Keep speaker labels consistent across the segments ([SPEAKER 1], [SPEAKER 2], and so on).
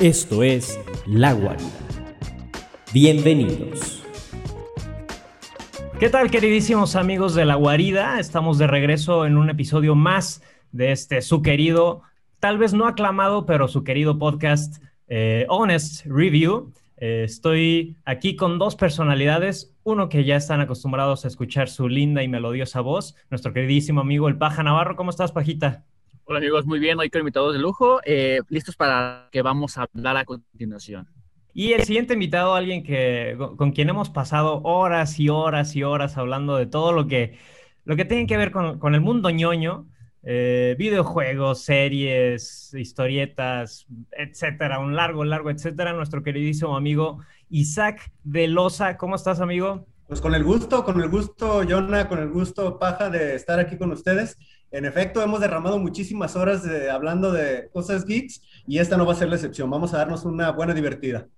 [SPEAKER 1] Esto es La Guarida. Bienvenidos.
[SPEAKER 2] ¿Qué tal, queridísimos amigos de La Guarida? Estamos de regreso en un episodio más de este su querido, tal vez no aclamado, pero su querido podcast eh, Honest Review. Eh, estoy aquí con dos personalidades, uno que ya están acostumbrados a escuchar su linda y melodiosa voz, nuestro queridísimo amigo el Paja Navarro. ¿Cómo estás, Pajita?
[SPEAKER 3] Hola amigos, muy bien, hoy con invitados de lujo, eh, listos para que vamos a hablar a continuación.
[SPEAKER 2] Y el siguiente invitado, alguien que, con quien hemos pasado horas y horas y horas hablando de todo lo que, lo que tiene que ver con, el mundo ñoño, eh, videojuegos, series, historietas, etcétera, un largo, largo, etcétera, nuestro queridísimo amigo Isaac Velosa. ¿Cómo estás, amigo?
[SPEAKER 4] Pues con el gusto, con el gusto, Jonah, con el gusto, Paja, de estar aquí con ustedes. En efecto, hemos derramado muchísimas horas hablando de cosas geeks y esta no va a ser la excepción. Vamos a darnos una buena divertida.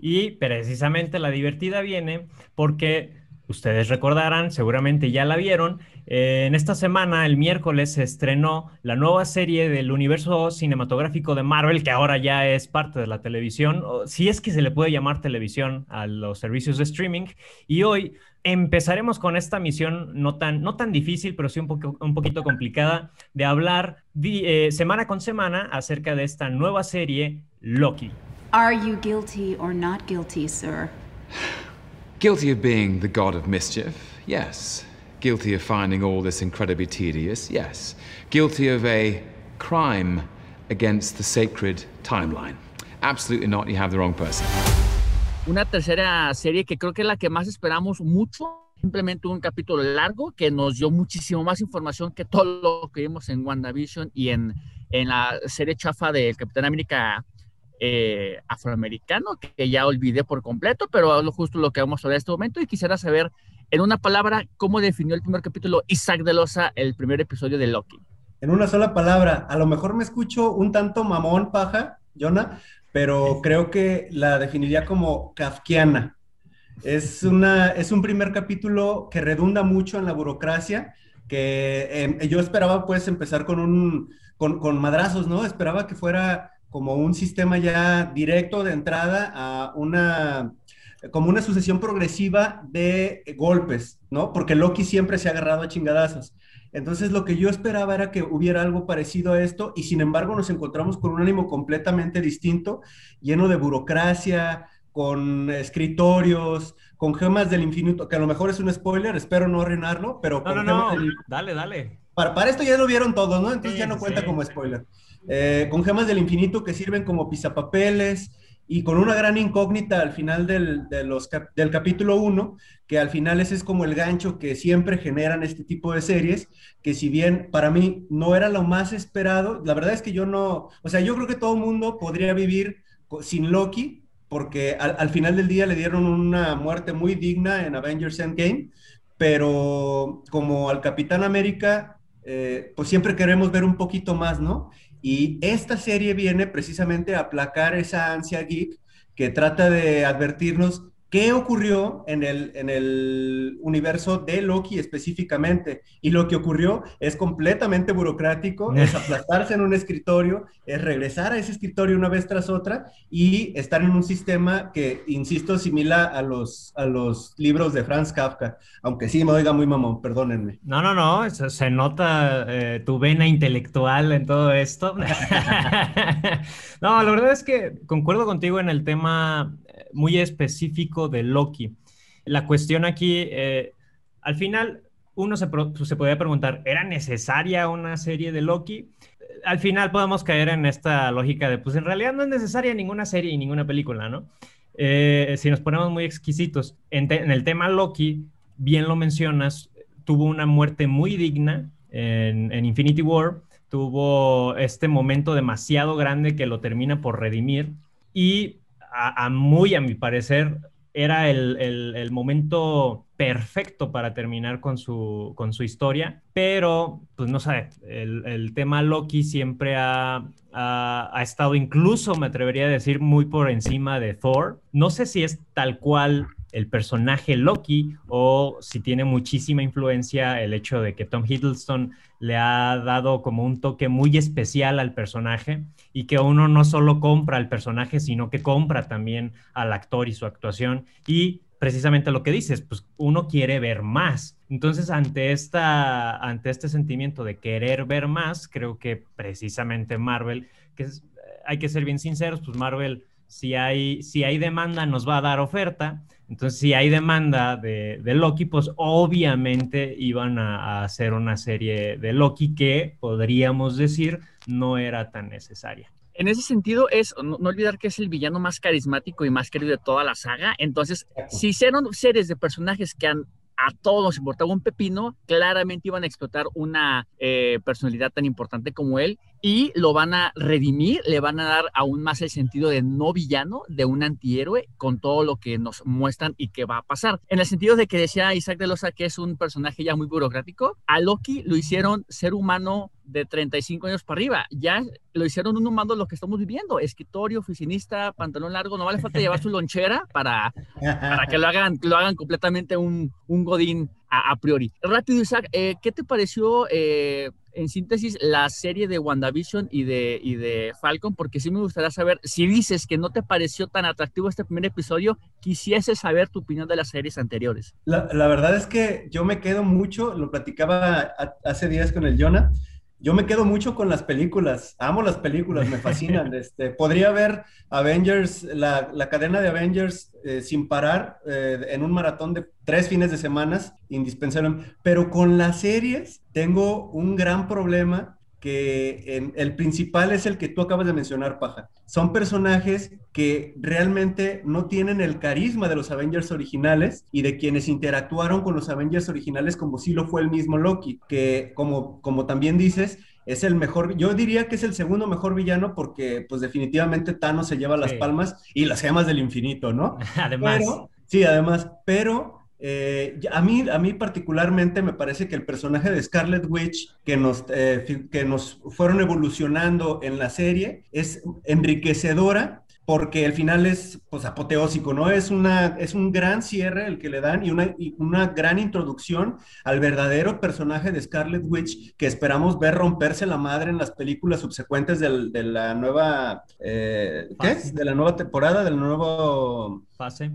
[SPEAKER 2] Y precisamente la divertida viene porque ustedes recordarán, seguramente ya la vieron, eh, en esta semana, el miércoles, se estrenó la nueva serie del universo cinematográfico de Marvel, que ahora ya es parte de la televisión, si es que se le puede llamar televisión a los servicios de streaming. Y hoy empezaremos con esta misión no tan, no tan difícil, pero sí un, poco, un poquito complicada, de hablar eh, semana con semana acerca de esta nueva serie, Loki.
[SPEAKER 5] Are you guilty or not guilty, sir?
[SPEAKER 6] Guilty of being the god of mischief, yes. Guilty of finding all this incredibly tedious, yes. Guilty of a crime against the sacred timeline. Absolutely not, you have the wrong person.
[SPEAKER 3] una tercera serie que creo que es la que más esperamos mucho. Simplemente un capítulo largo que nos dio muchísimo más información que todo lo que vimos en WandaVision y en, en la serie chafa del Capitán América eh, afroamericano, que ya olvidé por completo, pero es justo lo que vamos a ver en este momento. Y quisiera saber, en una palabra, cómo definió el primer capítulo Isaac de Loza el primer episodio de Loki.
[SPEAKER 4] En una sola palabra, a lo mejor me escucho un tanto mamón, paja, Jonah, pero creo que la definiría como kafkiana. Es, una, es un primer capítulo que redunda mucho en la burocracia, que em, yo esperaba pues empezar con, un, con, con, madrazos, ¿no? Esperaba que fuera como un sistema ya directo de entrada a una, como una sucesión progresiva de golpes, ¿no? Porque Loki siempre se ha agarrado a chingadazos. Entonces lo que yo esperaba era que hubiera algo parecido a esto y sin embargo nos encontramos con un ánimo completamente distinto, lleno de burocracia, con escritorios, con gemas del infinito, que a lo mejor es un spoiler, espero no arruinarlo, pero...
[SPEAKER 2] No, no, no, dale, dale.
[SPEAKER 4] Para, para, esto ya lo vieron todos, ¿no? Entonces ya no cuenta como spoiler. Eh, con gemas del infinito que sirven como pisapapeles, y con una gran incógnita al final del, de los del capítulo 1, que al final ese es como el gancho que siempre generan este tipo de series, que si bien para mí no era lo más esperado, la verdad es que yo no, o sea, yo creo que todo mundo podría vivir sin Loki, porque al, final del día le dieron una muerte muy digna en Avengers Endgame, pero como al Capitán América, eh, pues siempre queremos ver un poquito más, ¿no? Y esta serie viene precisamente a aplacar esa ansia geek que trata de advertirnos qué ocurrió en el, en el universo de Loki específicamente. Y lo que ocurrió es completamente burocrático, es aplastarse en un escritorio, es regresar a ese escritorio una vez tras otra y estar en un sistema que, insisto, simila a los, a los libros de Franz Kafka, aunque sí me oiga muy mamón, perdónenme.
[SPEAKER 2] No, no, no, se, nota eh, tu vena intelectual en todo esto. no, la verdad es que concuerdo contigo en el tema muy específico de Loki. La cuestión aquí, eh, al final, uno se, se podría preguntar, ¿era necesaria una serie de Loki? Al final podemos caer en esta lógica de, pues en realidad no es necesaria ninguna serie y ninguna película, ¿no? Eh, si nos ponemos muy exquisitos, en, el tema Loki, bien lo mencionas, tuvo una muerte muy digna en Infinity War, tuvo este momento demasiado grande que lo termina por redimir y a, muy a mi parecer, era el, momento perfecto para terminar con su, con su historia, pero pues no sé, el, tema Loki siempre ha, ha, estado incluso, me atrevería a decir, muy por encima de Thor. No sé si es tal cual el personaje Loki o si tiene muchísima influencia el hecho de que Tom Hiddleston le ha dado como un toque muy especial al personaje y que uno no solo compra al personaje, sino que compra también al actor y su actuación. Y precisamente lo que dices, pues uno quiere ver más. Entonces, ante, esta, ante este sentimiento de querer ver más, creo que precisamente Marvel, que hay que ser bien sinceros, pues Marvel, si hay, si hay demanda, nos va a dar oferta. Entonces, si hay demanda de, Loki, pues obviamente iban a, hacer una serie de Loki que podríamos decir no era tan necesaria.
[SPEAKER 3] En ese sentido, es no, olvidar que es el villano más carismático y más querido de toda la saga. Entonces, si hicieron series de personajes que han a todos nos importaba un pepino, claramente iban a explotar una eh, personalidad tan importante como él y lo van a redimir, le van a dar aún más el sentido de no villano, de un antihéroe, con todo lo que nos muestran y que va a pasar. En el sentido de que decía Isaac de Losa que es un personaje ya muy burocrático, a Loki lo hicieron ser humano de 35 años para arriba. Ya lo hicieron un humano lo que estamos viviendo. Escritorio, oficinista, pantalón largo. No vale falta llevar su lonchera para, para que lo hagan, lo hagan completamente un, un godín a, priori. Rápido, Isaac, eh, ¿qué te pareció eh, en síntesis la serie de WandaVision y de, y de Falcon? Porque sí me gustaría saber, si dices que no te pareció tan atractivo este primer episodio, quisiese saber tu opinión de las series anteriores.
[SPEAKER 4] La, la verdad es que yo me quedo mucho, lo platicaba hace días con el Jonah, yo me quedo mucho con las películas, amo las películas, me fascinan. Este, podría ver Avengers, la, cadena de Avengers eh, sin parar eh, en un maratón de tres fines de semana, indispensable. Pero con las series tengo un gran problema que el principal es el que tú acabas de mencionar, Paja. Son personajes que realmente no tienen el carisma de los Avengers originales y de quienes interactuaron con los Avengers originales como si lo fue el mismo Loki, que como, como también dices, es el mejor, yo diría que es el segundo mejor villano porque pues definitivamente Thanos se lleva las palmas y las gemas del infinito, ¿no?
[SPEAKER 2] Además.
[SPEAKER 4] sí, además, pero eh, a, mí, a mí particularmente me parece que el personaje de Scarlet Witch que nos, eh, que nos fueron evolucionando en la serie es enriquecedora porque el final es pues apoteósico, ¿no? Es, una, es un gran cierre el que le dan y una, una gran introducción al verdadero personaje de Scarlet Witch que esperamos ver romperse la madre en las películas subsecuentes de la nueva, eh, ¿qué? De la nueva temporada, del nuevo...
[SPEAKER 2] Fase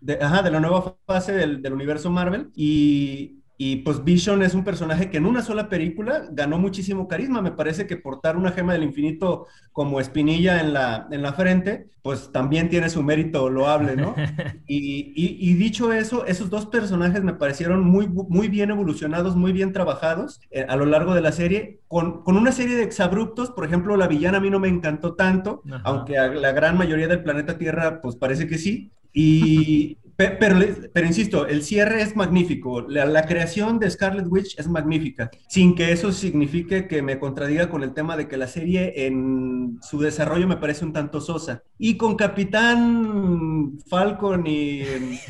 [SPEAKER 4] de, ajá, de la nueva fase del, del universo Marvel. Y, y pues Vision es un personaje que en una sola película ganó muchísimo carisma. Me parece que portar una gema del infinito como espinilla en la, en la frente, pues también tiene su mérito loable, ¿no? Y, y, dicho eso, esos dos personajes me parecieron muy, muy bien evolucionados, muy bien trabajados eh, a lo largo de la serie, con, con, una serie de exabruptos. Por ejemplo, la villana a mí no me encantó tanto, aunque a la gran mayoría del planeta Tierra, pues parece que sí. Y, pero, pero, insisto, el cierre es magnífico. La, creación de Scarlet Witch es magnífica, sin que eso signifique que me contradiga con el tema de que la serie en su desarrollo me parece un tanto sosa. Y con Capitán Falcon y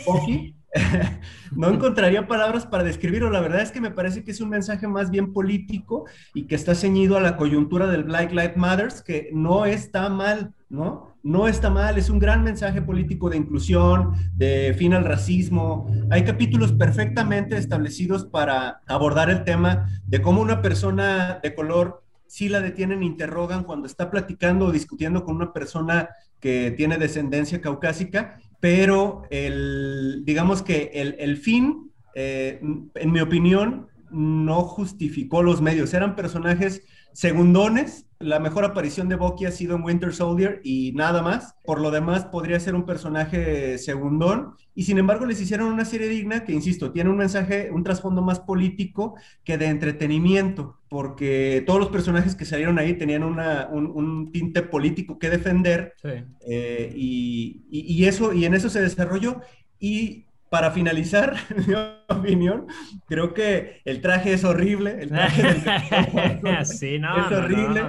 [SPEAKER 4] Bucky, no encontraría palabras para describirlo. La verdad es que me parece que es un mensaje más bien político y que está ceñido a la coyuntura del Black Lives Matters, que no está mal, ¿no? No está mal, es un gran mensaje político de inclusión, de fin al racismo. Hay capítulos perfectamente establecidos para abordar el tema de cómo una persona de color si la detienen, interrogan cuando está platicando o discutiendo con una persona que tiene descendencia caucásica, pero el, digamos que el, fin, eh, en mi opinión, no justificó los medios. Eran personajes segundones la mejor aparición de Bucky ha sido en Winter Soldier y nada más. Por lo demás, podría ser un personaje segundón. Y sin embargo, les hicieron una serie digna que, insisto, tiene un mensaje, un trasfondo más político que de entretenimiento, porque todos los personajes que salieron ahí tenían un, tinte político que defender. Eh, y, eso, y en eso se desarrolló. Y para finalizar, mi opinión, creo que el traje es horrible. El traje
[SPEAKER 2] sí, no,
[SPEAKER 4] es horrible.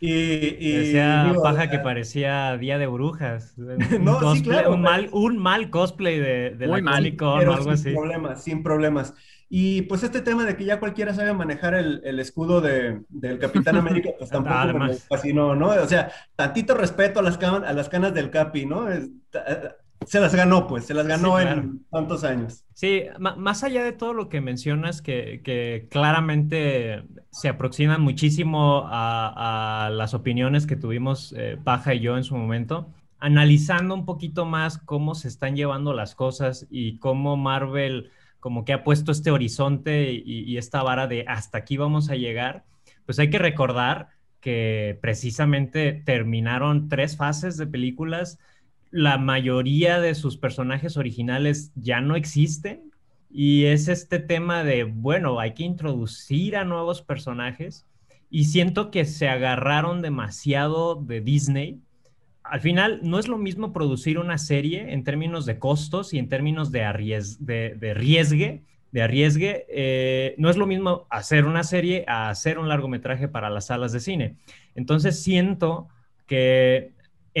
[SPEAKER 4] Y,
[SPEAKER 2] y Decía paja que eh, parecía Día de Brujas.
[SPEAKER 4] no, sí, claro,
[SPEAKER 2] un, mal, un mal cosplay de, de la Comic o algo
[SPEAKER 4] sin
[SPEAKER 2] así.
[SPEAKER 4] problemas, sin problemas. Y pues este tema de que ya cualquiera sabe manejar el, el escudo de, del Capitán América, pues tampoco me fascinó, ¿no? O sea, tantito respeto a las, a las canas del Capi, ¿no? Es, se las ganó, pues, se las ganó en tantos años.
[SPEAKER 2] Sí, más allá de todo lo que mencionas, que, claramente se aproximan muchísimo a, las opiniones que tuvimos eh, Paja y yo en su momento, analizando un poquito más cómo se están llevando las cosas y cómo Marvel como que ha puesto este horizonte y, esta vara de hasta aquí vamos a llegar, pues hay que recordar que precisamente terminaron tres fases de películas, la mayoría de sus personajes originales ya no existen. Y es este tema de, bueno, hay que introducir a nuevos personajes. Y siento que se agarraron demasiado de Disney. Al final no es lo mismo producir una serie en términos de costos y en términos de, de, riesgue, de arriesgue, eh, no es lo mismo hacer una serie a hacer un largometraje para las salas de cine. Entonces siento que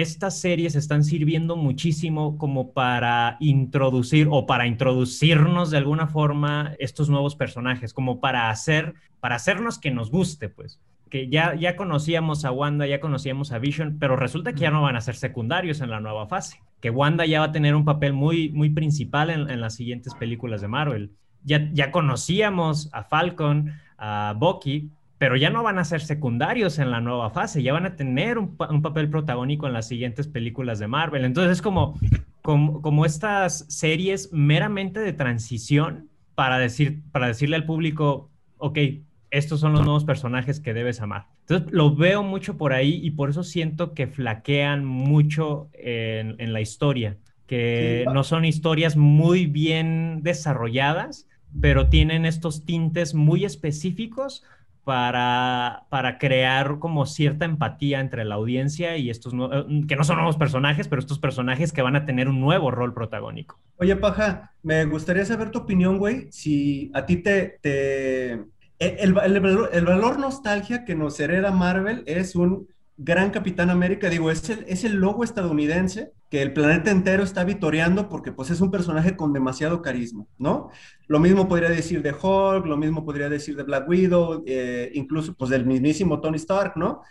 [SPEAKER 2] estas series están sirviendo muchísimo como para introducir o para introducirnos de alguna forma estos nuevos personajes, como para hacer, para hacernos que nos guste, pues que ya, ya conocíamos a Wanda, ya conocíamos a Vision, pero resulta que ya no van a ser secundarios en la nueva fase, que Wanda ya va a tener un papel muy, muy principal en, las siguientes películas de Marvel. Ya, ya conocíamos a Falcon, a Bucky, pero ya no van a ser secundarios en la nueva fase, ya van a tener un, papel protagónico en las siguientes películas de Marvel. Entonces es como, como, como estas series meramente de transición para, decir, para decirle al público, ok, estos son los nuevos personajes que debes amar. Entonces lo veo mucho por ahí y por eso siento que flaquean mucho en, la historia, que no son historias muy bien desarrolladas, pero tienen estos tintes muy específicos para, para crear como cierta empatía entre la audiencia y estos, eh, que no son nuevos personajes, pero estos personajes que van a tener un nuevo rol protagónico.
[SPEAKER 4] Oye, Paja, me gustaría saber tu opinión, güey, si a ti te, te el, valor nostalgia que nos hereda Marvel es un gran Capitán América, digo, es el, es el logo estadounidense que el planeta entero está vitoreando porque pues es un personaje con demasiado carisma, ¿no? Lo mismo podría decir de Hulk, lo mismo podría decir de Black Widow, eh, incluso pues del mismísimo Tony Stark, ¿no?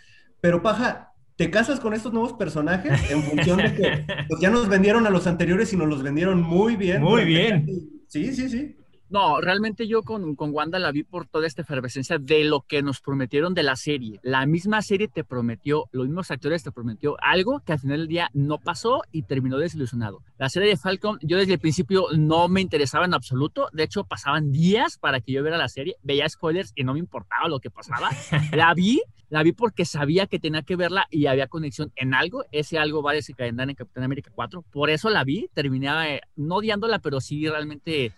[SPEAKER 4] Pero paja, te casas con estos nuevos personajes en función de que pues, ya nos vendieron a los anteriores y nos los vendieron muy bien.
[SPEAKER 2] Muy bien.
[SPEAKER 4] Sí, sí, sí.
[SPEAKER 3] No, realmente yo con, con, Wanda la vi por toda esta efervescencia de lo que nos prometieron de la serie. La misma serie te prometió, los mismos actores te prometió algo que al final del día no pasó y terminó desilusionado. La serie de Falcon, yo desde el principio no me interesaba en absoluto. De hecho, pasaban días para que yo viera la serie. Veía spoilers y no me importaba lo que pasaba. La vi, la vi porque sabía que tenía que verla y había conexión en algo. Ese algo va a desencadenar en Capitán América 4. Por eso la vi. Terminé eh, no odiándola, pero sí realmente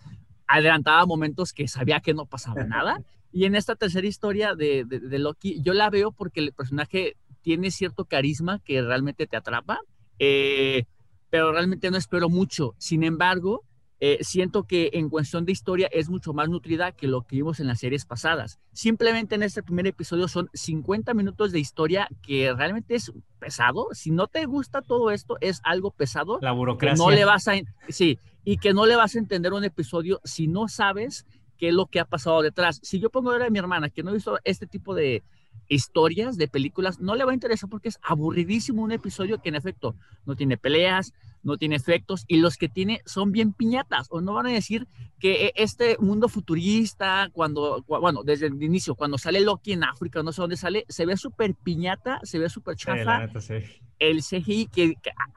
[SPEAKER 3] adelantaba momentos que sabía que no pasaba nada. Y en esta tercera historia de, de, Loki, yo la veo porque el personaje tiene cierto carisma que realmente te atrapa, eh, pero realmente no espero mucho. Sin embargo, eh, siento que en cuestión de historia es mucho más nutrida que lo que vimos en las series pasadas. Simplemente en este primer episodio son 50 minutos de historia que realmente es pesado. Si no te gusta todo esto, es algo pesado.
[SPEAKER 2] La burocracia.
[SPEAKER 3] No le vas a, sí, y que no le vas a entender un episodio si no sabes qué es lo que ha pasado detrás. Si yo pongo ahora a mi hermana que no ha visto este tipo de historias, de películas, no le va a interesar porque es aburridísimo un episodio que en efecto no tiene peleas, no tiene efectos y los que tiene son bien piñatas o no van a decir que e, este mundo futurista cuando, bueno, desde el inicio, cuando sale Loki en África, no sé dónde sale, se ve súper piñata, se ve súper chafa. El CGI que,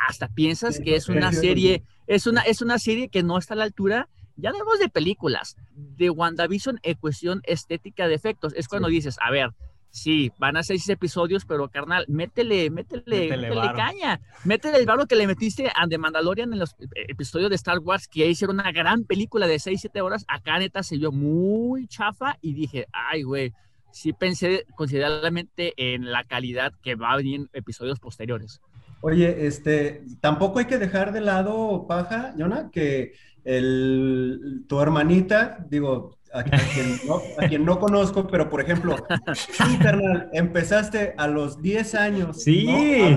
[SPEAKER 3] hasta piensas que es una serie, es una, es una serie que no está a la altura ya hablamos de películas, de WandaVision en cuestión estética de efectos. Es cuando dices, a ver, Sí, van a seis episodios, pero carnal, métele, métele, métele, caña. Métele el barro que le metiste a The Mandalorian en los episodios de Star Wars, que hicieron una gran película de 6, 7 horas. Acá neta se vio muy chafa y dije, ay, güey, sí pensé considerablemente en la calidad que va a venir en episodios posteriores.
[SPEAKER 4] Oye, este, tampoco hay que dejar de lado, Paja, Jonah, que el, tu hermanita, digo, a, quien no, conozco, pero por ejemplo, empezaste a los 10 años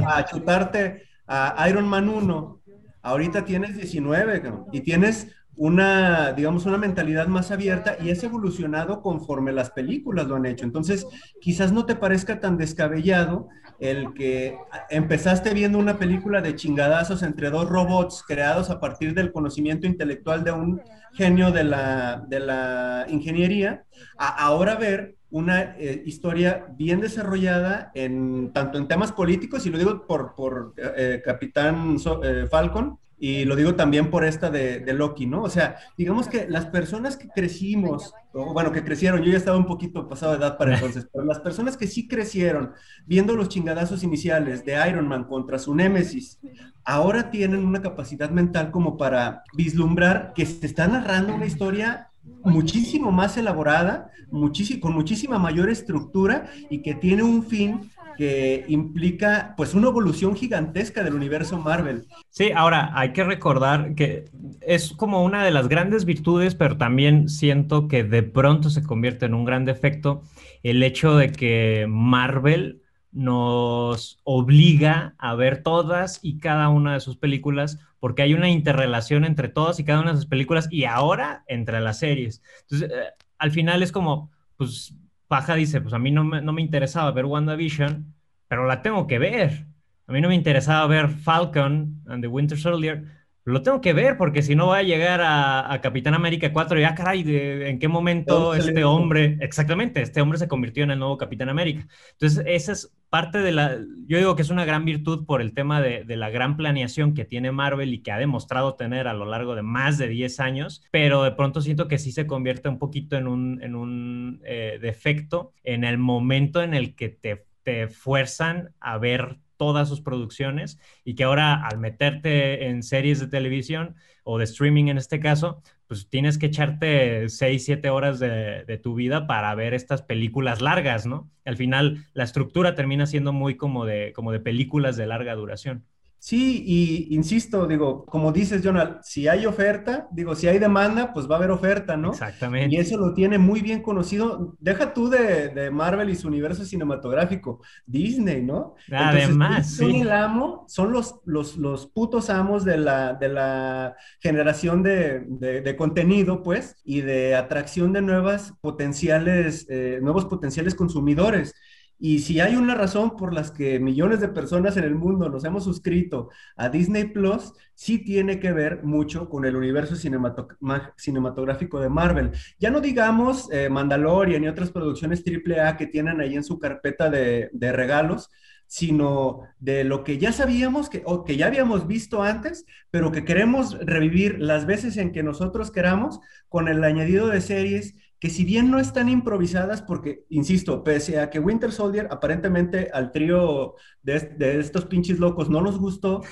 [SPEAKER 4] a, chutarte a Iron Man 1, ahorita tienes 19 y tienes una, digamos, una mentalidad más abierta y es evolucionado conforme las películas lo han hecho. Entonces, quizás no te parezca tan descabellado el que empezaste viendo una película de chingadazos entre dos robots creados a partir del conocimiento intelectual de un genio de la, de la ingeniería, a ahora ver una eh, historia bien desarrollada en tanto en temas políticos, y lo digo por, por eh, Capitán eh, Falcon, y lo digo también por esta de, de, Loki, ¿no? O sea, digamos que las personas que crecimos, o bueno, que crecieron, yo ya estaba un poquito pasado de edad para entonces, pero las personas que sí crecieron viendo los chingadazos iniciales de Iron Man contra su némesis, ahora tienen una capacidad mental como para vislumbrar que se está narrando una historia muchísimo más elaborada, muchísimo, con muchísima mayor estructura y que tiene un fin que implica pues una evolución gigantesca del universo Marvel.
[SPEAKER 2] Sí, ahora hay que recordar que es como una de las grandes virtudes, pero también siento que de pronto se convierte en un gran defecto el hecho de que Marvel nos obliga a ver todas y cada una de sus películas porque hay una interrelación entre todas y cada una de sus películas y ahora entre las series. Entonces, eh, al final es como, pues Paja dice, pues a mí no me, no me interesaba ver WandaVision, pero la tengo que ver. A mí no me interesaba ver Falcon and the Winter Soldier, lo tengo que ver porque si no va a llegar a, Capitán América 4 ya caray, ¿en qué momento este hombre, exactamente, este hombre se convirtió en el nuevo Capitán América? Entonces, esa es parte de la, yo digo que es una gran virtud por el tema de, la gran planeación que tiene Marvel y que ha demostrado tener a lo largo de más de 10 años, pero de pronto siento que sí se convierte un poquito en un, en un eh, defecto en el momento en el que te, te fuerzan a ver todas sus producciones y que ahora al meterte en series de televisión o de streaming en este caso, pues tienes que echarte 6, 7 horas de, de, tu vida para ver estas películas largas, ¿no? Al final la estructura termina siendo muy como de, como de películas de larga duración.
[SPEAKER 4] Sí, y insisto, digo, como dices, Jonal, si hay oferta, digo, si hay demanda, pues va a haber oferta, ¿no?
[SPEAKER 2] Exactamente.
[SPEAKER 4] Y eso lo tiene muy bien conocido. Deja tú de, Marvel y su universo cinematográfico, Disney, ¿no?
[SPEAKER 2] Además,
[SPEAKER 4] son el amo, son los, los, los putos amos de la, de la generación de, de, contenido, pues, y de atracción de nuevas potenciales, eh, nuevos potenciales consumidores. Y si hay una razón por las que millones de personas en el mundo nos hemos suscrito a Disney Plus, sí tiene que ver mucho con el universo cinematográfico de Marvel. Ya no digamos eh, Mandalorian y otras producciones AAA que tienen ahí en su carpeta de, regalos, sino de lo que ya sabíamos que, o que ya habíamos visto antes, pero que queremos revivir las veces en que nosotros queramos con el añadido de series que si bien no están improvisadas, porque, insisto, pese a que Winter Soldier aparentemente al trío de, estos pinches locos no nos gustó,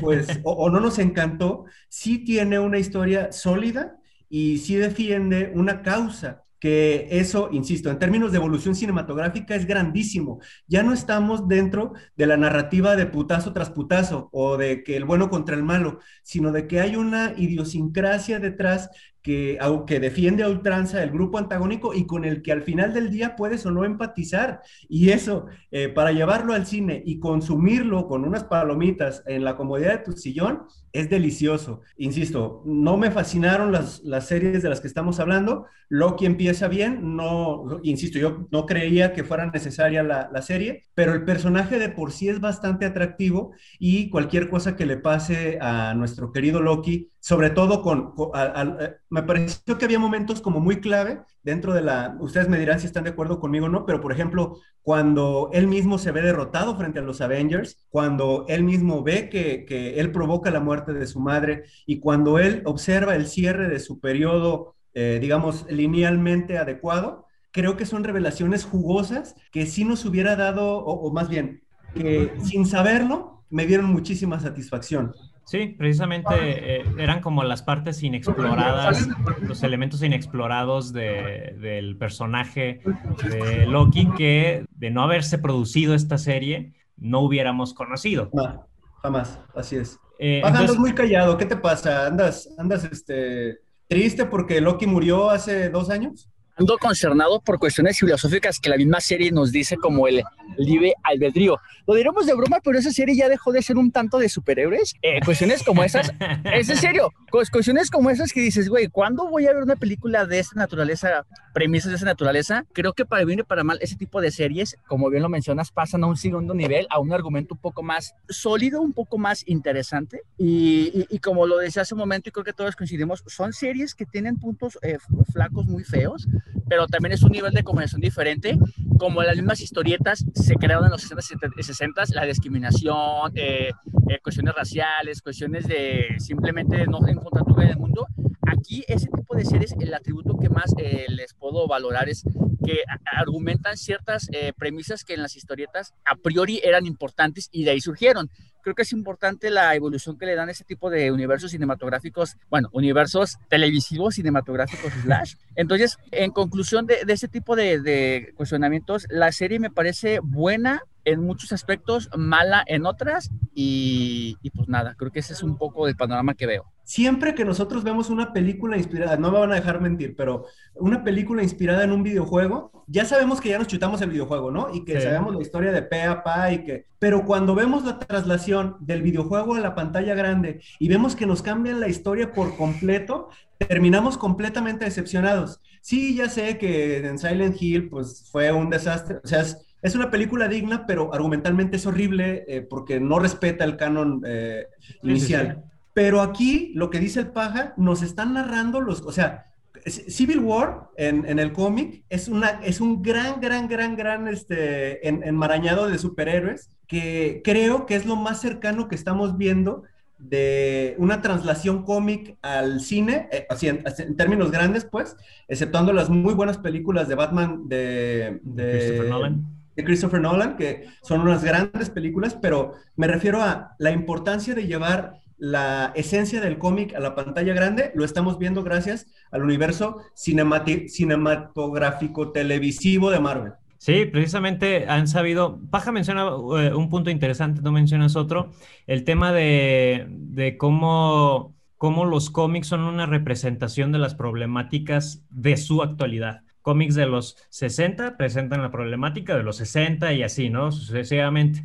[SPEAKER 4] pues, o, no nos encantó, sí tiene una historia sólida y sí defiende una causa que eso, insisto, en términos de evolución cinematográfica es grandísimo. Ya no estamos dentro de la narrativa de putazo tras putazo o de que el bueno contra el malo, sino de que hay una idiosincrasia detrás que, aunque defiende a ultranza el grupo antagónico y con el que al final del día puedes o no empatizar. Y eso, eh, para llevarlo al cine y consumirlo con unas palomitas en la comodidad de tu sillón, es delicioso. Insisto, no me fascinaron las, las series de las que estamos hablando. Loki empieza bien, no, insisto, yo no creía que fuera necesaria la, la serie, pero el personaje de por sí es bastante atractivo y cualquier cosa que le pase a nuestro querido Loki, sobre todo con, eh, me pareció que había momentos como muy clave dentro de la, ustedes me dirán si están de acuerdo conmigo o no, pero por ejemplo, cuando él mismo se ve derrotado frente a los Avengers, cuando él mismo ve que, que él provoca la muerte de su madre y cuando él observa el cierre de su periodo, eh, digamos, linealmente adecuado, creo que son revelaciones jugosas que sí nos hubiera dado, o más bien, que sin saberlo, me dieron muchísima satisfacción.
[SPEAKER 2] Sí, precisamente eh, eran como las partes inexploradas, los elementos inexplorados del personaje de Loki que de no haberse producido esta serie no hubiéramos conocido.
[SPEAKER 4] No, jamás, así es. Eh, andas muy callado, ¿qué te pasa? ¿Andas, andas este, triste porque Loki murió hace dos años?
[SPEAKER 3] Ando concernado por cuestiones filosóficas que la misma serie nos dice como el libre albedrío. Lo diremos de broma, pero esa serie ya dejó de ser un tanto de superhéroes. Eh, cuestiones como esas, es en serio, cuestiones como esas que dices, güey, ¿cuándo voy a ver una película de esta naturaleza, premisas de esa naturaleza? Creo que para bien y para mal, ese tipo de series, como bien lo mencionas, pasan a un segundo nivel, a un argumento un poco más sólido, un poco más interesante. Y, y, como lo decía hace un momento, y creo que todos coincidimos, son series que tienen puntos eh, flacos muy feos, pero también es un nivel de conversación diferente, como las mismas historietas se crearon en los 60 y 60, la discriminación, eh, eh, cuestiones raciales, cuestiones de simplemente no encontrar tu en el mundo. Aquí ese tipo de series, el atributo que más eh, les puedo valorar es que argumentan ciertas premisas que en las historietas a priori eran importantes y de ahí surgieron creo que es importante la evolución que le dan ese tipo de universos cinematográficos, bueno, universos televisivos cinematográficos slash. Entonces, en conclusión de, de ese tipo de, de cuestionamientos, la serie me parece buena, en muchos aspectos, mala en otras y, y, pues nada, creo que ese es un poco el panorama que veo.
[SPEAKER 4] Siempre que nosotros vemos una película inspirada, no me van a dejar mentir, pero una película inspirada en un videojuego, ya sabemos que ya nos chutamos el videojuego, ¿no? Y que sabemos la historia de pe a pa y que... Pero cuando vemos la traslación del videojuego a la pantalla grande y vemos que nos cambian la historia por completo, terminamos completamente decepcionados. Sí, ya sé que en Silent Hill, pues fue un desastre, o sea, es es una película digna, pero argumentalmente es horrible eh, porque no respeta el canon eh, inicial. Pero aquí, lo que dice el paja, nos están narrando los, o sea, Civil War en, el cómic es, una, es un gran, gran, gran, gran este, enmarañado de superhéroes que creo que es lo más cercano que estamos viendo de una translación cómic al cine, eh, así en, términos grandes, pues, exceptuando las muy buenas películas de Batman de, de Christopher Nolan de Christopher Nolan, que son unas grandes películas, pero me refiero a la importancia de llevar la esencia del cómic a la pantalla grande, lo estamos viendo gracias al universo cinematográfico televisivo de Marvel.
[SPEAKER 2] Sí, precisamente han sabido, Paja menciona eh, un punto interesante, no mencionas otro, el tema de, de cómo, cómo los cómics son una representación de las problemáticas de su actualidad cómics de los 60 presentan la problemática de los 60 y así, ¿no? Sucesivamente.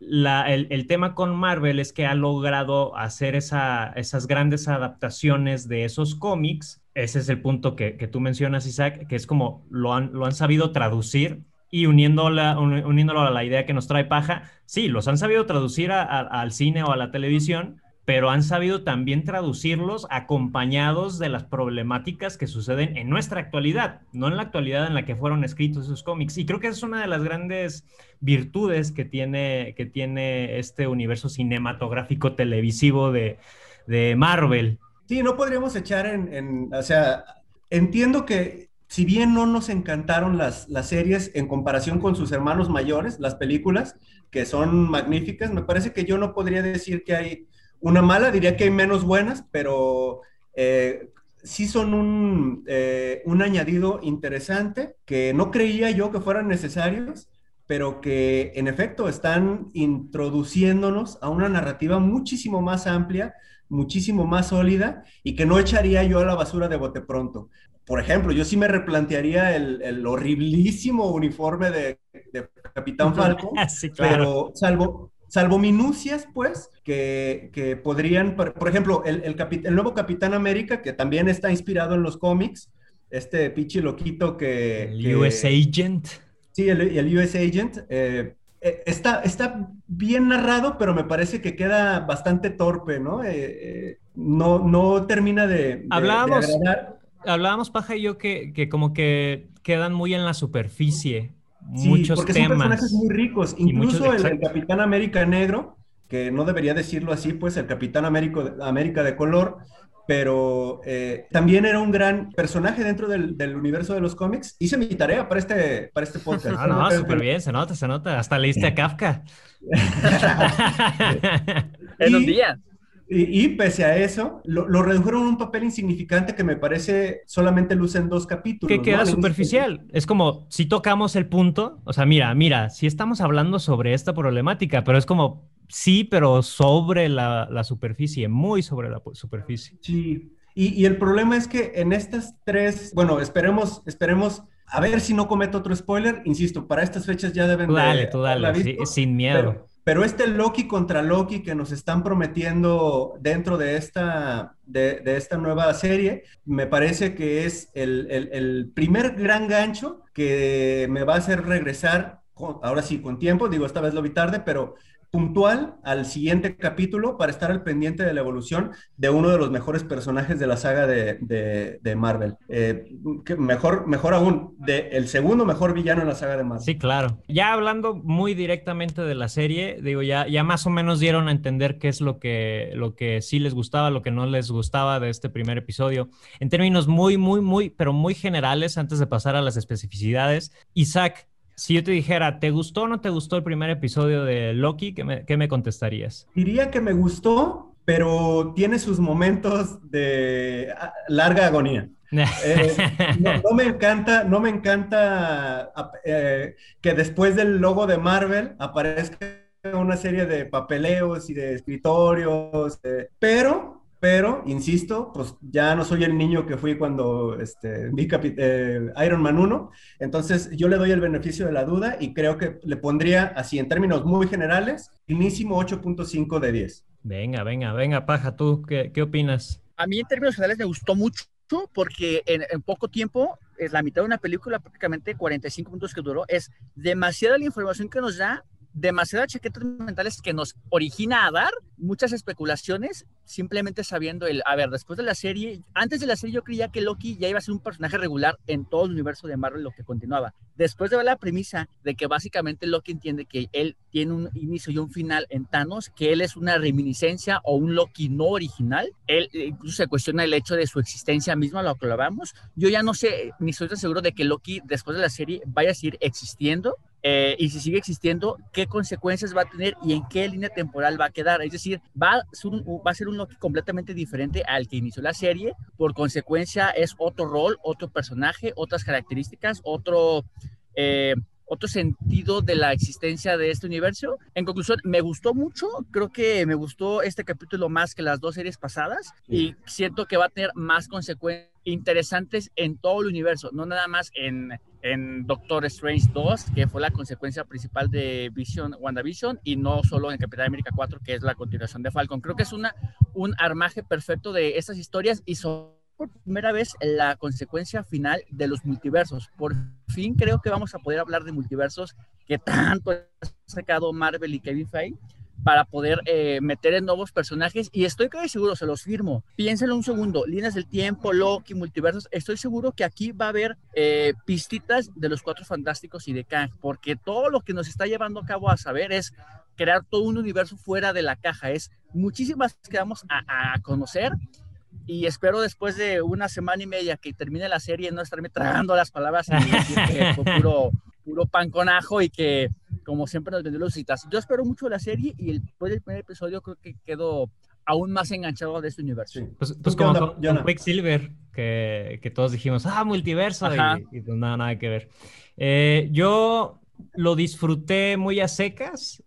[SPEAKER 2] el, tema con Marvel es que ha logrado hacer esas grandes adaptaciones de esos cómics. Ese es el punto que, tú mencionas, Isaac, que es como lo han, lo han sabido traducir y uniéndolo a la idea que nos trae Paja. Sí, los han sabido traducir al cine o a la televisión, pero han sabido también traducirlos acompañados de las problemáticas que suceden en nuestra actualidad, no en la actualidad en la que fueron escritos esos cómics. Y creo que es una de las grandes virtudes que tiene, que tiene este universo cinematográfico televisivo de, de Marvel.
[SPEAKER 4] Sí, no podríamos echar en, o sea, entiendo que si bien no nos encantaron las, las series en comparación con sus hermanos mayores, las películas, que son magníficas, me parece que yo no podría decir que hay una mala, diría que hay menos buenas, pero eh, sí son un, eh, un añadido interesante que no creía yo que fueran necesarios, pero que en efecto están introduciéndonos a una narrativa muchísimo más amplia, muchísimo más sólida y que no echaría yo a la basura de bote pronto. Por ejemplo, yo sí me replantearía el, el horriblísimo uniforme de, Capitán Falco, pero salvo, salvo minucias, pues, que, podrían, por, ejemplo, el, el, nuevo Capitán América, que también está inspirado en los cómics, este pinche loquito que...
[SPEAKER 2] El US Agent.
[SPEAKER 4] Sí, el, el US Agent. Eh, eh, está, está bien narrado, pero me parece que queda bastante torpe, ¿no? Eh, no, no termina de,
[SPEAKER 2] hablábamos, Hablábamos, Paja y yo, que, que como que quedan muy en la superficie sí, porque son personajes
[SPEAKER 4] muy ricos. Incluso el, Capitán América Negro, que no debería decirlo así, pues el Capitán América, América de color, pero eh, también era un gran personaje dentro del, universo de los cómics. Hice mi tarea para este, para este podcast.
[SPEAKER 2] Ah, no, súper bien, se nota, se nota. Hasta leíste a Kafka.
[SPEAKER 3] en un día.
[SPEAKER 4] Y, pese a eso, lo, redujeron a un papel insignificante que me parece solamente luce en dos capítulos.
[SPEAKER 2] Que queda superficial. Es como si tocamos el punto, o sea, mira, mira, si estamos hablando sobre esta problemática, pero es como, sí, pero sobre la, superficie, muy sobre la superficie.
[SPEAKER 4] Sí. Y, el problema es que en estas tres, bueno, esperemos, esperemos, a ver si no cometo otro spoiler, insisto, para estas fechas ya deben
[SPEAKER 2] dale, Tú dale, sin miedo.
[SPEAKER 4] Pero, este Loki contra Loki que nos están prometiendo dentro de esta, de, esta nueva serie, me parece que es el, el primer gran gancho que me va a hacer regresar ahora sí, con tiempo, digo, esta vez lo vi tarde, pero puntual al siguiente capítulo para estar al pendiente de la evolución de uno de los mejores personajes de la saga de, Marvel. Eh, mejor, mejor aún, de el segundo mejor villano en la saga de Marvel.
[SPEAKER 2] Sí, claro. Ya hablando muy directamente de la serie, digo, ya, ya más o menos dieron a entender qué es lo que, lo que sí les gustaba, lo que no les gustaba de este primer episodio. En términos muy, muy, muy, pero muy generales, antes de pasar a las especificidades, Isaac, si yo te dijera, ¿te gustó o no te gustó el primer episodio de Loki? ¿Qué me, contestarías?
[SPEAKER 4] Diría que me gustó, pero tiene sus momentos de ah, larga agonía. Eh, no, me encanta, no me encanta eh, que después del logo de Marvel aparezca una serie de papeleos y de escritorios, eh, pero pero, insisto, pues ya no soy el niño que fui cuando este, vi eh, Iron Man 1, entonces yo le doy el beneficio de la duda y creo que le pondría, así en términos muy generales, finísimo 8.5 de 10.
[SPEAKER 2] Venga, venga, venga, Paja, ¿tú qué, qué, opinas?
[SPEAKER 3] A mí en términos generales me gustó mucho porque en, en poco tiempo, es la mitad de una película, prácticamente 45 minutos que duró, es demasiada la información que nos da demasiadas chaquetas mentales que nos origina a dar muchas especulaciones, simplemente sabiendo el, a ver, después de la serie, antes de la serie yo creía que Loki ya iba a ser un personaje regular en todo el universo de Marvel, lo que continuaba. Después de ver la premisa de que básicamente Loki entiende que él tiene un inicio y un final en Thanos, que él es una reminiscencia o un Loki no original, él eh, incluso se cuestiona el hecho de su existencia misma, lo que lo vamos. Yo ya no sé, ni estoy tan seguro de que Loki después de la serie vaya a seguir existiendo eh, y si sigue existiendo, qué consecuencias va a tener y en qué línea temporal va a quedar. Es decir, va a ser un, va a ser completamente diferente al que inició la serie. Por consecuencia, es otro rol, otro personaje, otras características, otro... Eh, otro sentido de la existencia de este universo. En conclusión, me gustó mucho, creo que me gustó este capítulo más que las dos series pasadas y siento que va a tener más consecuencias interesantes en todo el universo, no nada más en, en Doctor Strange 2, que fue la consecuencia principal de Vision, WandaVision, y no solo en Capitán América 4, que es la continuación de Falcon. Creo que es una, un armaje perfecto de estas historias y son por primera vez la consecuencia final de los multiversos. Por fin creo que vamos a poder hablar de multiversos que tanto ha sacado Marvel y Kevin Feige para poder eh, meter en nuevos personajes y estoy casi seguro, se los firmo. Piénsenlo un segundo, líneas del tiempo, Loki, multiversos, estoy seguro que aquí va a haber eh, pistitas de los Cuatro Fantásticos y de Kang, porque todo lo que nos está llevando a cabo a saber es crear todo un universo fuera de la caja, es muchísimas que vamos a, a conocer y espero después de una semana y media que termine la serie no estarme tragando las palabras y decir que fue puro, puro pan con ajo y que como siempre nos vendió los citas. Yo espero mucho la serie y después del primer episodio creo que quedo aún más enganchado de este universo.
[SPEAKER 2] Pues, pues como con, Quicksilver, que, que, todos dijimos, ah, multiverso, y, pues nada, nada que ver. Eh, yo lo disfruté muy a secas,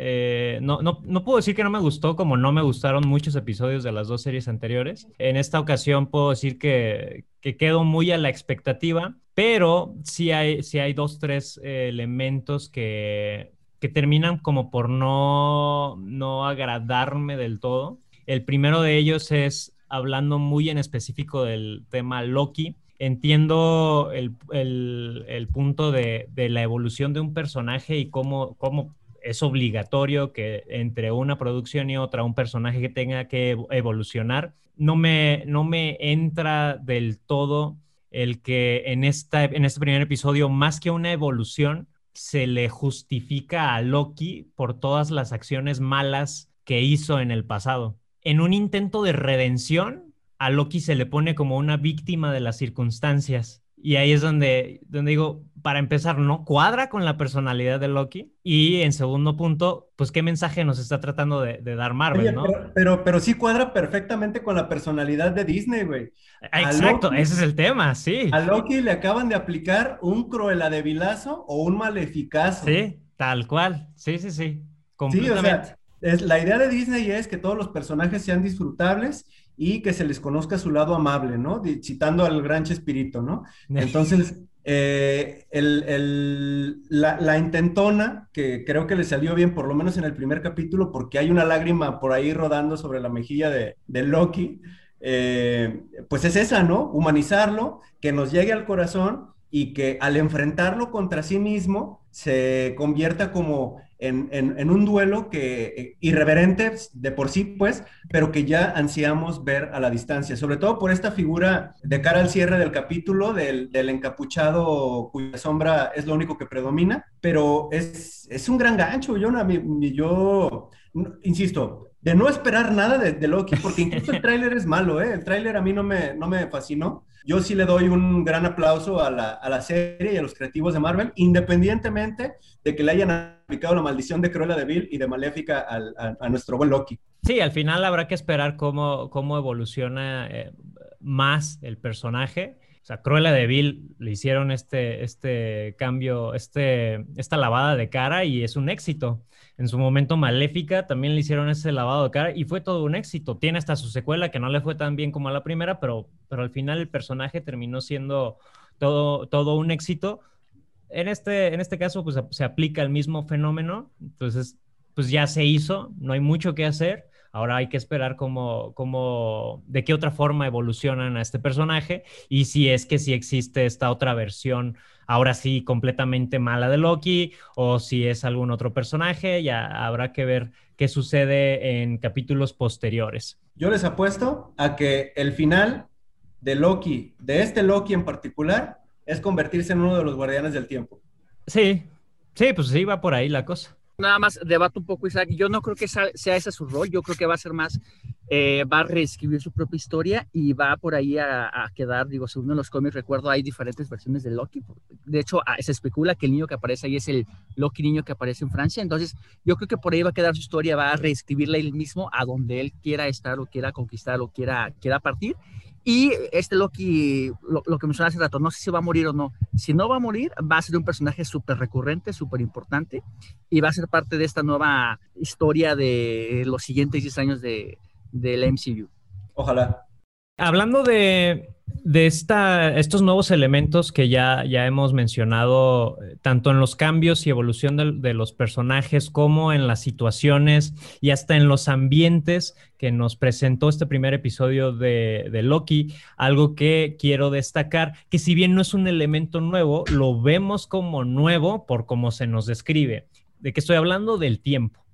[SPEAKER 2] eh, no, no, no, puedo decir que no me gustó, como no me gustaron muchos episodios de las dos series anteriores. En esta ocasión puedo decir que, que quedo muy a la expectativa, pero sí hay, sí hay dos, tres eh, elementos que, que terminan como por no, no agradarme del todo. El primero de ellos es hablando muy en específico del tema Loki. Entiendo el, el, el punto de, de, la evolución de un personaje y cómo, cómo es obligatorio que entre una producción y otra un personaje que tenga que evolucionar. No me, no me entra del todo el que en, esta, en este primer episodio, más que una evolución, se le justifica a Loki por todas las acciones malas que hizo en el pasado. En un intento de redención, a Loki se le pone como una víctima de las circunstancias y ahí es donde, donde digo, para empezar, no cuadra con la personalidad de Loki. Y en segundo punto, pues qué mensaje nos está tratando de, dar Marvel, ¿no?
[SPEAKER 4] Pero, pero, sí cuadra perfectamente con la personalidad de Disney, güey.
[SPEAKER 2] Exacto, ese es el tema, sí.
[SPEAKER 4] A Loki le acaban de aplicar un Cruella de Vilazo o un Maleficazo.
[SPEAKER 2] Sí, tal cual. Sí, sí, sí. Completamente.
[SPEAKER 4] Sí, o sea, es, la idea de Disney es que todos los personajes sean disfrutables y que se les conozca su lado amable, ¿no? Citando al gran Chespirito, ¿no? Entonces, eh, la, intentona, que creo que le salió bien, por lo menos en el primer capítulo, porque hay una lágrima por ahí rodando sobre la mejilla de, Loki, eh, pues es esa, ¿no? Humanizarlo, que nos llegue al corazón y que al enfrentarlo contra sí mismo se convierta como en, un duelo que eh, irreverente de por sí, pues, pero que ya ansiamos ver a la distancia, sobre todo por esta figura de cara al cierre del capítulo del, encapuchado cuya sombra es lo único que predomina, pero es, es un gran gancho, yo, yo insisto, de no esperar nada de, de Loki, porque incluso el tráiler es malo, ¿eh? El tráiler a mí no me, no me fascinó. Yo sí le doy un gran aplauso a la, a la serie y a los creativos de Marvel, independientemente de que le hayan aplicado la maldición de Cruella de Vil y de Maléfica al, a, nuestro buen.
[SPEAKER 2] Sí, al final habrá que esperar cómo, cómo evoluciona eh, más el personaje. O sea, Cruella de Vil le hicieron este, este cambio, este, esta lavada de cara y es un éxito. En su momento Maléfica también le hicieron ese lavado de cara y fue todo un éxito. Tiene hasta su secuela que no le fue tan bien como a la primera, pero, pero al final el personaje terminó siendo todo, todo un éxito. En este, en este caso, pues se aplica el mismo fenómeno. Entonces, pues ya se hizo, no hay mucho que hacer. Ahora hay que esperar cómo, cómo, de qué otra forma evolucionan a este personaje y si es que sí existe esta otra versión ahora sí completamente mala de Loki o si es algún otro personaje, ya habrá que ver qué sucede en capítulos posteriores.
[SPEAKER 4] Yo les apuesto a que el final de Loki, de este Loki en particular, es convertirse en uno de los guardianes del tiempo.
[SPEAKER 2] Sí, sí, pues sí, va por ahí la cosa
[SPEAKER 3] nada más debato un poco, Isaac. Yo no creo que sea ese su rol. Yo creo que va a ser más, eh, va a reescribir su propia historia y va por ahí a, quedar, digo, según los cómics, recuerdo, hay diferentes versiones de Loki. De hecho, se especula que el niño que aparece ahí es el Loki niño que aparece en Francia. Entonces, yo creo que por ahí va a quedar su historia, va a reescribirla él mismo a donde él quiera estar o quiera conquistar o quiera, quiera partir. Y este Loki, lo, que mencionaba hace rato, no sé si va a morir o no. Si no va a morir, va a ser un personaje súper recurrente, súper importante, y va a ser parte de esta nueva historia de los siguientes 10 años de, del MCU.
[SPEAKER 4] Ojalá.
[SPEAKER 2] Hablando de, estos nuevos elementos que ya, ya hemos mencionado, tanto en los cambios y evolución de, los personajes como en las situaciones y hasta en los ambientes que nos presentó este primer episodio de, de Loki, algo que quiero destacar, que si bien no es un elemento nuevo, lo vemos como nuevo por cómo se nos describe. ¿De qué estoy hablando? Del tiempo.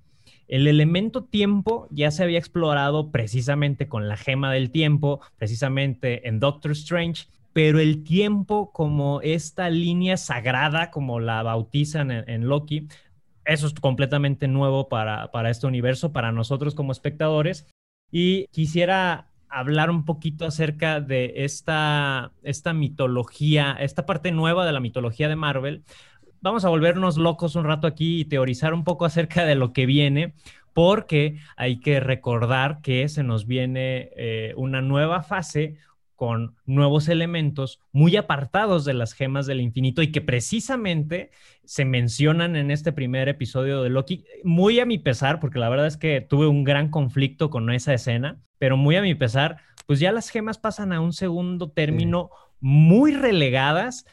[SPEAKER 2] El elemento tiempo ya se había explorado precisamente con la gema del tiempo, precisamente en Doctor Strange, pero el tiempo como esta línea sagrada, como la bautizan en, Loki, eso es completamente nuevo para, para este universo, para nosotros como espectadores. Y quisiera hablar un poquito acerca de esta, esta mitología, esta parte nueva de la mitología de Marvel, vamos a volvernos locos un rato aquí y teorizar un poco acerca de lo que viene, porque hay que recordar que se nos viene eh, una nueva fase con nuevos elementos muy apartados de las gemas del infinito y que precisamente se mencionan en este primer episodio de Loki, muy a mi pesar, porque la verdad es que tuve un gran conflicto con esa escena, pero muy a mi pesar, pues ya las gemas pasan a un segundo término muy relegadas,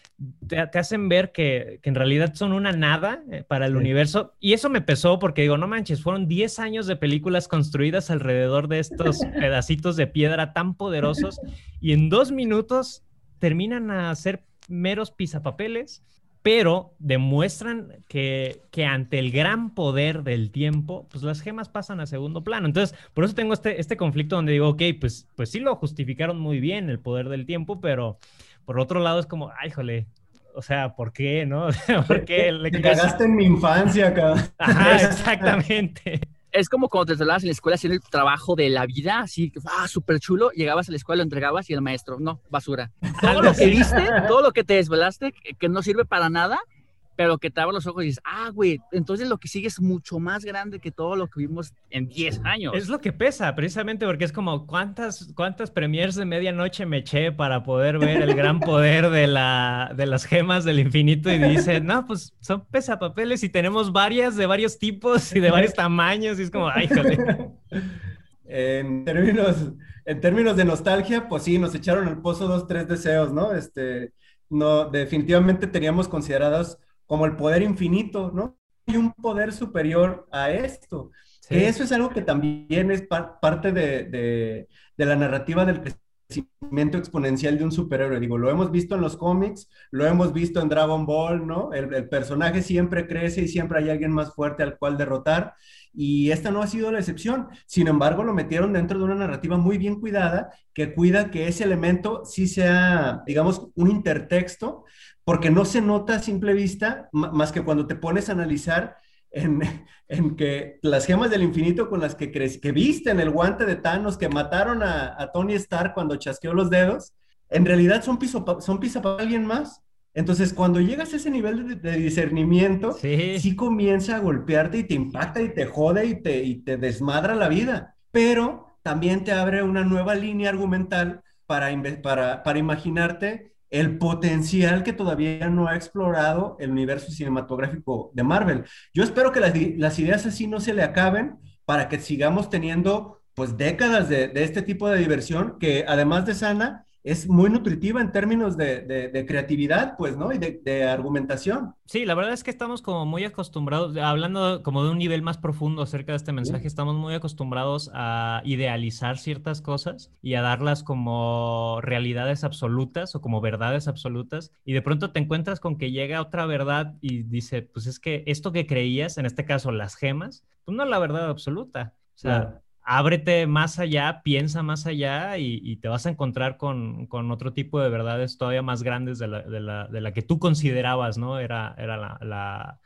[SPEAKER 2] te, hacen ver que, en realidad son una nada eh, para el universo. Y eso me pesó porque digo, no manches, fueron 10 años de películas construidas alrededor de estos pedacitos de piedra tan poderosos y en dos minutos terminan a ser meros pisapapeles pero demuestran que, que, ante el gran poder del tiempo, pues las gemas pasan a segundo plano. Entonces, por eso tengo este, este conflicto donde digo, ok, pues, pues sí lo justificaron muy bien el poder del tiempo, pero por otro lado es como, ay, jole, o sea, ¿por qué, no? ¿Por qué?
[SPEAKER 4] Le cagaste en mi infancia, acá.
[SPEAKER 2] Ajá, exactamente
[SPEAKER 3] es como cuando te desvelabas en la escuela haciendo el trabajo de la vida, así, ah, súper chulo, llegabas a la escuela, lo entregabas y el maestro, no, basura. Todo lo que viste, todo lo que te desvelaste, que no sirve para nada, pero que te abren los ojos y dices, ah, güey, entonces lo que sigue es mucho más grande que todo lo que vimos en 10 años.
[SPEAKER 2] Es lo que pesa, precisamente porque es como cuántas, cuántas premiers de medianoche me eché para poder ver el gran poder de, la, de las gemas del infinito y dice, no, pues son pesapapeles y tenemos varias de varios tipos y de varios tamaños y es como, ay, joder.
[SPEAKER 4] en términos, en términos de nostalgia, pues sí, nos echaron al pozo dos, tres deseos, ¿no? Este, no, definitivamente teníamos considerados como el poder infinito, ¿no? Y un poder superior a esto. eso es algo que también es parte de, de, de, la narrativa del crecimiento exponencial de un superhéroe. Digo, lo hemos visto en los cómics, lo hemos visto en Dragon Ball, ¿no? El, el personaje siempre crece y siempre hay alguien más fuerte al cual derrotar y esta no ha sido la excepción. Sin embargo, lo metieron dentro de una narrativa muy bien cuidada que cuida que ese elemento sí sea, digamos, un intertexto, porque no se nota a simple vista, más que cuando te pones a analizar en, que las gemas del infinito con las que, que viste en el guante de Thanos, que mataron a, Tony Stark cuando chasqueó los dedos, en realidad son piso, son para alguien más. Entonces, cuando llegas a ese nivel de, discernimiento, sí. comienza a golpearte y te impacta y te jode y te, y te desmadra la vida. Pero también te abre una nueva línea argumental para, para, para imaginarte el potencial que todavía no ha explorado el universo cinematográfico de Marvel. Yo espero que las, ideas así no se le acaben para que sigamos teniendo pues décadas de este tipo de diversión que además de sana, es muy nutritiva en términos de, creatividad, pues, ¿no? Y de, argumentación.
[SPEAKER 2] Sí, la verdad es que estamos como muy acostumbrados, hablando como de un nivel más profundo acerca de este mensaje, estamos muy acostumbrados a idealizar ciertas cosas y a darlas como realidades absolutas o como verdades absolutas. Y de pronto te encuentras con que llega otra verdad y dice, pues es que esto que creías, en este caso las gemas, pues no es la verdad absoluta. O sea, ábrete más allá, piensa más allá y, te vas a encontrar con, otro tipo de verdades todavía más grandes de la, que tú considerabas, ¿no? Era, era la, la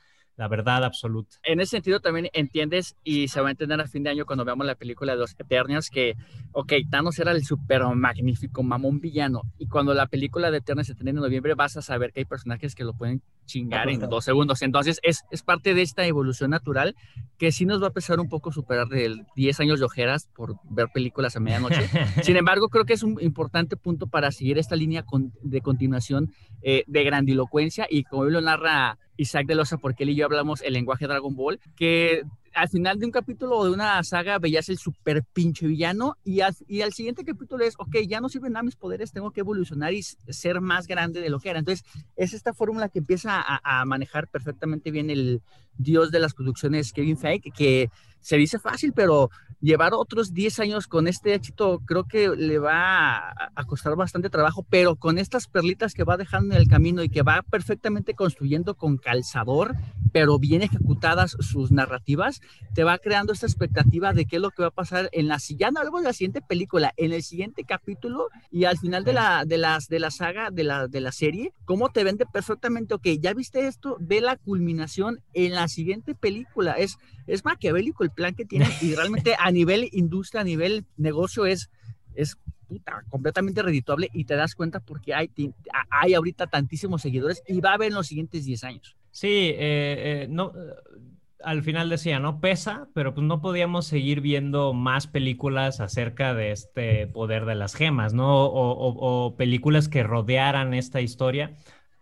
[SPEAKER 2] verdad absoluta.
[SPEAKER 3] En ese sentido también entiendes y se va a entender a fin de año cuando veamos la película de los Eternials que, ok, Thanos era el super magnífico mamón villano y cuando la película de Eternials se termina en noviembre vas a saber que hay personajes que lo pueden chingar en dos segundos. Entonces es, es parte de esta evolución natural que sí nos va a pesar un poco superar de 10 años de ojeras por ver películas a medianoche. Sin embargo, creo que es un importante punto para seguir esta línea de continuación eh, de grandilocuencia y como lo narra Isaac de Loza, porque él y yo hablamos el lenguaje Dragon Ball, que al final de un capítulo o de una saga veías el super pinche villano y al, siguiente capítulo es, ok, ya no sirven nada mis poderes, tengo que evolucionar y ser más grande de lo que era. Entonces, es esta fórmula que empieza a, a manejar perfectamente bien el dios de las producciones Kevin Feige, que se dice fácil, pero llevar otros 10 años con este éxito creo que le va a, costar bastante trabajo, pero con estas perlitas que va dejando en el camino y que va perfectamente construyendo con calzador, pero bien ejecutadas sus narrativas, te va creando esta expectativa de qué es lo que va a pasar en la ya no de la siguiente película, en el siguiente capítulo y al final de la, de las, de la saga, de la, de la serie, cómo te vende perfectamente, ok, ya viste esto, ve la culminación en la siguiente película, es, es maquiavélico el plan que tiene y realmente a nivel industria, a nivel negocio es, es puta, completamente redituable y te das cuenta porque hay, hay ahorita tantísimos seguidores y va a haber en los siguientes 10 años.
[SPEAKER 2] Sí, eh, eh, no, al final decía, no pesa, pero pues no podíamos seguir viendo más películas acerca de este poder de las gemas, ¿no? O, películas que rodearan esta historia,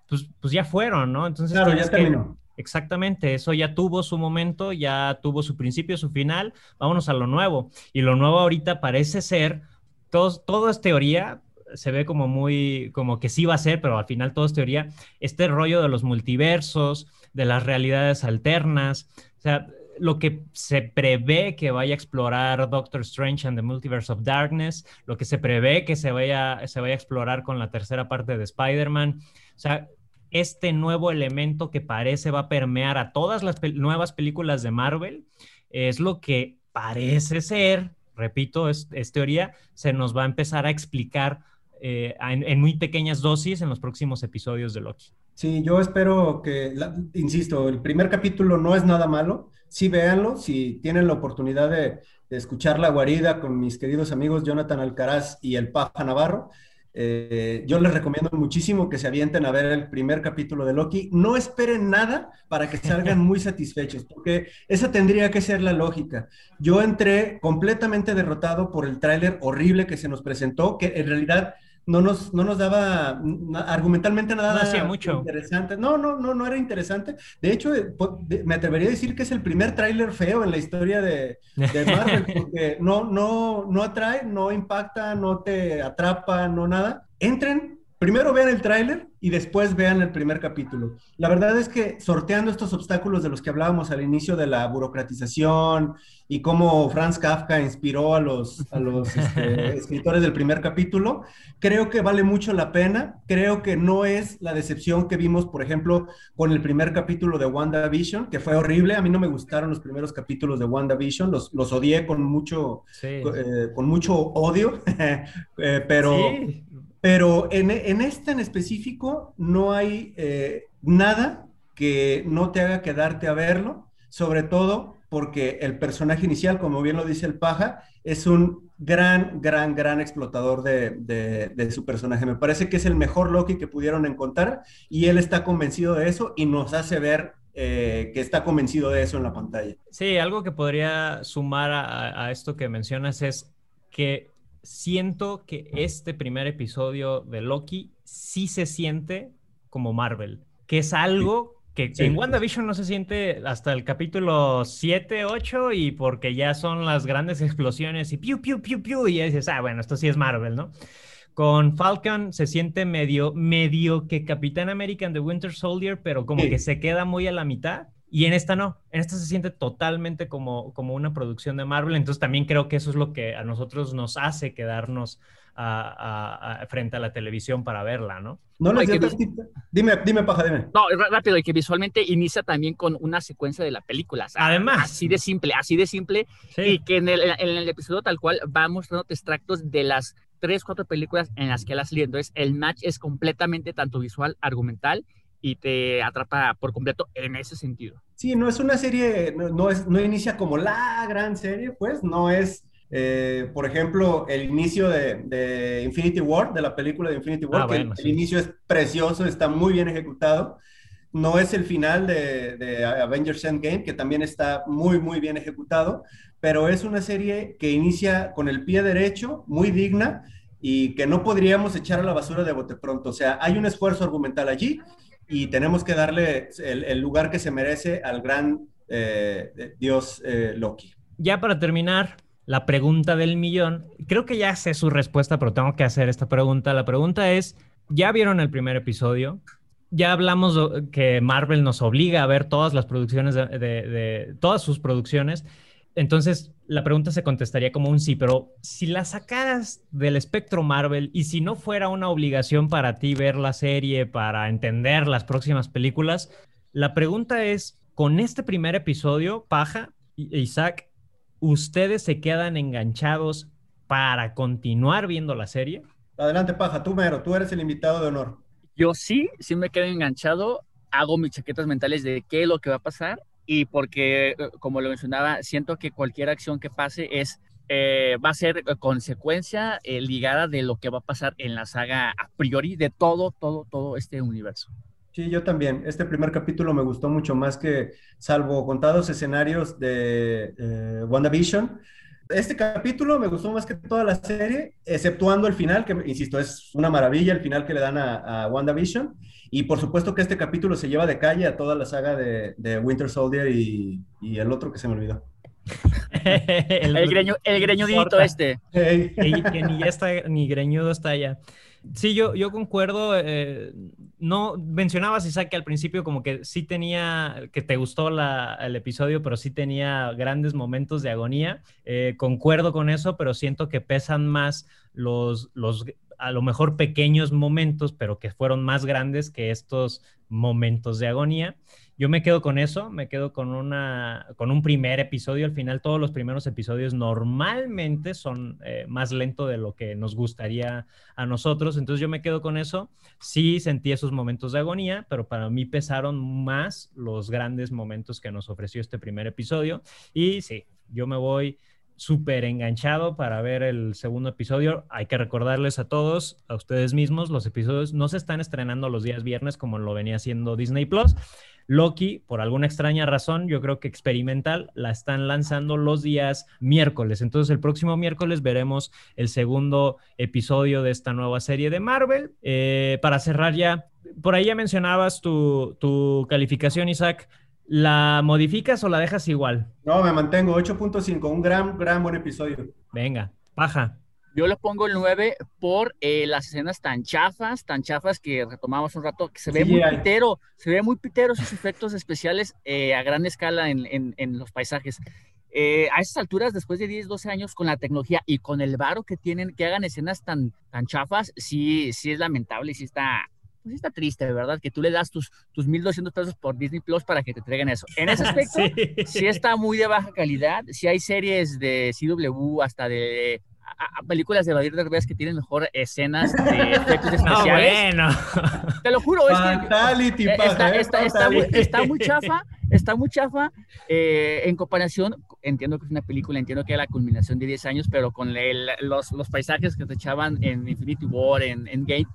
[SPEAKER 2] pues, pues ya fueron, ¿no? Entonces,
[SPEAKER 4] claro, ya terminó.
[SPEAKER 2] Exactamente, eso ya tuvo su momento, ya tuvo su principio, su final, vámonos a lo nuevo. Y lo nuevo ahorita parece ser, todo, todo es teoría, se ve como muy, como que sí va a ser, pero al final todo es teoría, este rollo de los multiversos, de las realidades alternas, o sea, lo que se prevé que vaya a explorar Doctor Strange and the Multiverse of Darkness, lo que se prevé que se vaya, se vaya a explorar con la tercera parte de Spider-Man, o sea, este nuevo elemento que parece va a permear a todas las nuevas películas de Marvel, es lo que parece ser, repito, es, teoría, se nos va a empezar a explicar eh, en, muy pequeñas dosis en los próximos episodios de Loki.
[SPEAKER 4] Sí, yo espero que, insisto, el primer capítulo no es nada malo, sí véanlo, si tienen la oportunidad de, escuchar La Guarida con mis queridos amigos Jonathan Alcaraz y el Papa Navarro, eh, yo les recomiendo muchísimo que se avienten a ver el primer capítulo de Loki. No esperen nada para que salgan muy satisfechos, porque esa tendría que ser la lógica. Yo entré completamente derrotado por el tráiler horrible que se nos presentó, que en realidad no nos, no nos daba argumentalmente nada
[SPEAKER 2] hacía mucho.
[SPEAKER 4] interesante. No, no, no, no era interesante. De hecho, eh, me atrevería a decir que es el primer tráiler feo en la historia de, de Marvel, porque no, no, no atrae, no impacta, no te atrapa, no nada. Entren, primero vean el tráiler y después vean el primer capítulo. La verdad es que sorteando estos obstáculos de los que hablábamos al inicio de la burocratización y cómo Franz Kafka inspiró a los, a los este, escritores del primer capítulo, creo que vale mucho la pena. Creo que no es la decepción que vimos, por ejemplo, con el primer capítulo de WandaVision, que fue horrible. A mí no me gustaron los primeros capítulos de WandaVision, los, los odié con mucho, eh, con mucho odio, eh, pero... Pero en, en este en específico no hay eh, nada que no te haga quedarte a verlo, sobre todo porque el personaje inicial, como bien lo dice el paja, es un gran, gran, gran explotador de, su personaje. Me parece que es el mejor Loki que pudieron encontrar y él está convencido de eso y nos hace ver eh, que está convencido de eso en la pantalla.
[SPEAKER 2] Sí, algo que podría sumar a esto que mencionas es que siento que este primer episodio de Loki sí se siente como Marvel, que es algo que en WandaVision no se siente hasta el capítulo 7, 8 y porque ya son las grandes explosiones y piu, piu, piu, piu, y ya dices, ah, bueno, esto sí es Marvel, ¿no? Con Falcon se siente medio, medio que Capitán American de Winter Soldier, pero como que se queda muy a la mitad. Y en esta no, en esta se siente totalmente como, como una producción de Marvel, entonces también creo que eso es lo que a nosotros nos hace quedarnos a, frente a la televisión para verla, ¿no?
[SPEAKER 4] No, no Dime, dime, paja, dime.
[SPEAKER 3] No, rápido, y que visualmente inicia también con una secuencia de la película.
[SPEAKER 2] Además.
[SPEAKER 3] Así de simple, así de simple. Y que en el, en el episodio tal cual va mostrando extractos de las tres, cuatro películas en las que él ha salido. Entonces, el match es completamente tanto visual, argumental y te atrapa por completo en ese sentido.
[SPEAKER 4] Sí, no es una serie, no, es, no inicia como la gran serie, pues, no es, eh, por ejemplo, el inicio de, Infinity War, de la película de Infinity War, ah, que el, inicio es precioso, está muy bien ejecutado. No es el final de, de Avengers Endgame, que también está muy, muy bien ejecutado, pero es una serie que inicia con el pie derecho, muy digna, y que no podríamos echar a la basura de bote pronto. O sea, hay un esfuerzo argumental allí y tenemos que darle el, lugar que se merece al gran eh, dios eh, Loki.
[SPEAKER 2] Ya para terminar, la pregunta del millón, creo que ya sé su respuesta, pero tengo que hacer esta pregunta. La pregunta es, ¿ya vieron el primer episodio? Ya hablamos que Marvel nos obliga a ver todas las producciones de todas sus producciones. Entonces, la pregunta se contestaría como un sí, pero si la sacaras del espectro Marvel y si no fuera una obligación para ti ver la serie para entender las próximas películas, la pregunta es, con este primer episodio, Paja e Isaac, ¿ustedes se quedan enganchados para continuar viendo la serie?
[SPEAKER 4] Adelante, Paja, tú mero, tú eres el invitado de honor.
[SPEAKER 3] Yo sí, sí me quedo enganchado, hago mis chaquetas mentales de qué es lo que va a pasar y porque, eh, como lo mencionaba, siento que cualquier acción que pase es, eh, va a ser consecuencia eh, ligada de lo que va a pasar en la saga a priori de todo, todo, todo este universo.
[SPEAKER 4] Sí, yo también. Este primer capítulo me gustó mucho más que, salvo contados escenarios de WandaVision, este capítulo me gustó más que toda la serie, exceptuando el final, que insisto, es una maravilla el final que le dan a, a WandaVision. Y por supuesto que este capítulo se lleva de calle a toda la saga de, Winter Soldier y, el otro que se me olvidó.
[SPEAKER 3] el, el greñudito este.
[SPEAKER 2] Que, ni ya está, ni greñudo está allá. Sí, yo, yo concuerdo. Eh, no mencionabas, Isaac, al principio como que sí tenía, que te gustó el episodio, pero sí tenía grandes momentos de agonía. Eh, concuerdo con eso, pero siento que pesan más los, los, a lo mejor pequeños momentos, pero que fueron más grandes que estos momentos de agonía. Yo me quedo con eso, me quedo con, una, con un primer episodio. Al final, todos los primeros episodios normalmente son eh, más lento de lo que nos gustaría a nosotros. Entonces yo me quedo con eso. Sí sentí esos momentos de agonía, pero para mí pesaron más los grandes momentos que nos ofreció este primer episodio. Y sí, yo me voy súper enganchado para ver el segundo episodio. Hay que recordarles a todos, a ustedes mismos, los episodios no se están estrenando los días viernes como lo venía haciendo Disney Plus. Loki, por alguna extraña razón, yo creo que experimental, la están lanzando los días miércoles. Entonces el próximo miércoles veremos el segundo episodio de esta nueva serie de Marvel. Eh, para cerrar ya, por ahí ya mencionabas tu, tu calificación, Isaac. ¿La modificas o la dejas igual?
[SPEAKER 4] No, me mantengo 8.5, un gran, gran buen episodio.
[SPEAKER 2] Venga, baja.
[SPEAKER 3] Yo le pongo el 9 por eh, las escenas tan chafas, tan chafas que retomamos un rato, que se ve muy pitero, se ve muy pitero sus efectos especiales eh, a gran escala en, en, los paisajes. Eh, a esas alturas, después de 10, 12 años, con la tecnología y con el varo que tienen, que hagan escenas tan, tan chafas, sí, sí es lamentable y sí está, pues está triste, ¿verdad? Que tú le das tus, tus 1.200 pesos por Disney Plus para que te entreguen eso. En ese aspecto, sí. está muy de baja calidad. Sí hay series de CW hasta de películas de Badir Derbez que tienen mejor escenas de efectos especiales.
[SPEAKER 2] No, bueno.
[SPEAKER 3] Te lo juro, es que eh, está, está, está, muy, está, muy, chafa, está muy chafa eh, en comparación, entiendo que es una película, entiendo que es la culminación de 10 años, pero con el, los, los paisajes que te echaban en Infinity War, en, en Gate,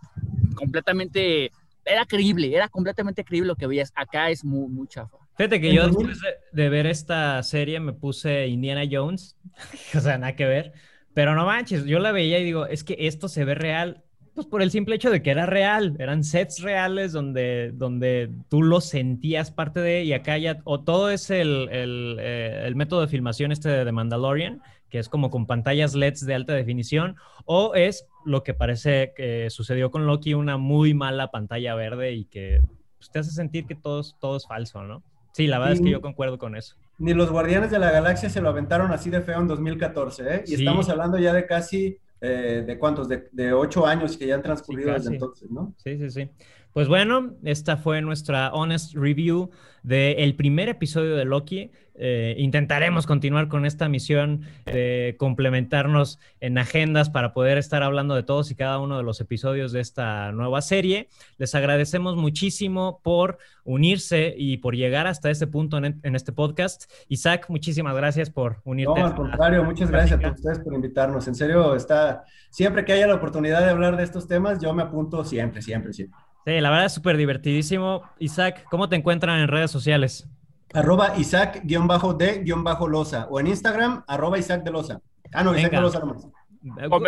[SPEAKER 3] completamente, era creíble, era completamente creíble lo que veías. Acá es muy, muy chafa.
[SPEAKER 2] Fíjate que yo después de, ver esta serie me puse Indiana Jones, o sea, nada que ver, pero no manches, yo la veía y digo, es que esto se ve real, pues por el simple hecho de que era real, eran sets reales donde, donde tú lo sentías parte de, y acá ya, o todo es el, el, eh, el método de filmación este de The Mandalorian, que es como con pantallas LEDs de alta definición, o es lo que parece que sucedió con Loki, una muy mala pantalla verde y que pues, te hace sentir que todo, todo es falso, ¿no? Sí, la verdad es que yo concuerdo con eso.
[SPEAKER 4] Ni los Guardianes de la Galaxia se lo aventaron así de feo en 2014, ¿eh? Y estamos hablando ya de casi, eh, ¿de cuántos? De, ocho años que ya han transcurrido desde entonces, ¿no?
[SPEAKER 2] Sí, sí, sí. Pues bueno, esta fue nuestra honest review del primer episodio de Loki. Eh, intentaremos continuar con esta misión de complementarnos en agendas para poder estar hablando de todos y cada uno de los episodios de esta nueva serie. Les agradecemos muchísimo por unirse y por llegar hasta este punto en, este podcast. Isaac, muchísimas gracias por unirte.
[SPEAKER 4] No, al contrario, muchas gracias a ustedes por invitarnos. En serio, está siempre que haya la oportunidad de hablar de estos temas, yo me apunto siempre, siempre, siempre.
[SPEAKER 2] Sí, la verdad es súper divertidísimo. Isaac, ¿cómo te encuentran en redes sociales?
[SPEAKER 4] Arroba Isaac-de-losa o en Instagram, arroba Isaac de Losa. Ah, no, Isaac de Losa nomás.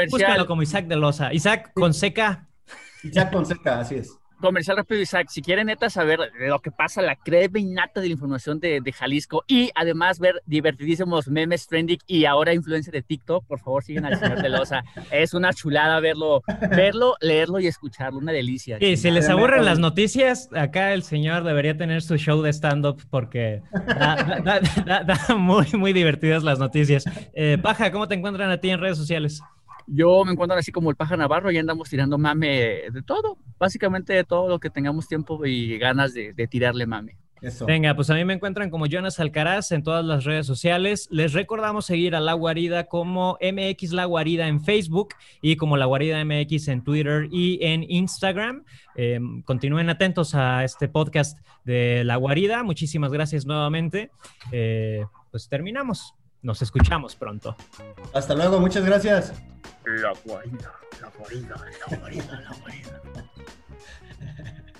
[SPEAKER 2] Búscalo como Isaac de Losa. Isaac con seca.
[SPEAKER 4] Isaac con seca, así es
[SPEAKER 3] comercial rápido, Isaac. Si quieren neta saber de lo que pasa, la crema innata de la información de, Jalisco y además ver divertidísimos memes trending y ahora influencia de TikTok, por favor sigan al señor Delosa. Es una chulada verlo, verlo, leerlo y escucharlo, una delicia.
[SPEAKER 2] Y si les aburren las noticias, acá el señor debería tener su show de stand-up porque da, muy, muy divertidas las noticias. Eh, Paja, ¿cómo te encuentran a ti en redes sociales?
[SPEAKER 3] Yo me encuentro así como el paja navarro y andamos tirando mame de todo, básicamente de todo lo que tengamos tiempo y ganas de, tirarle mame.
[SPEAKER 2] Eso. Venga, pues a mí me encuentran como Jonas Alcaraz en todas las redes sociales. Les recordamos seguir a La Guarida como MX La Guarida en Facebook y como La Guarida MX en Twitter y en Instagram. Em, continúen atentos a este podcast de La Guarida. Muchísimas gracias nuevamente. Eh, pues terminamos. Nos escuchamos pronto.
[SPEAKER 4] Hasta luego, muchas gracias.
[SPEAKER 3] La guarida, la guarida, la guarida, la guarida.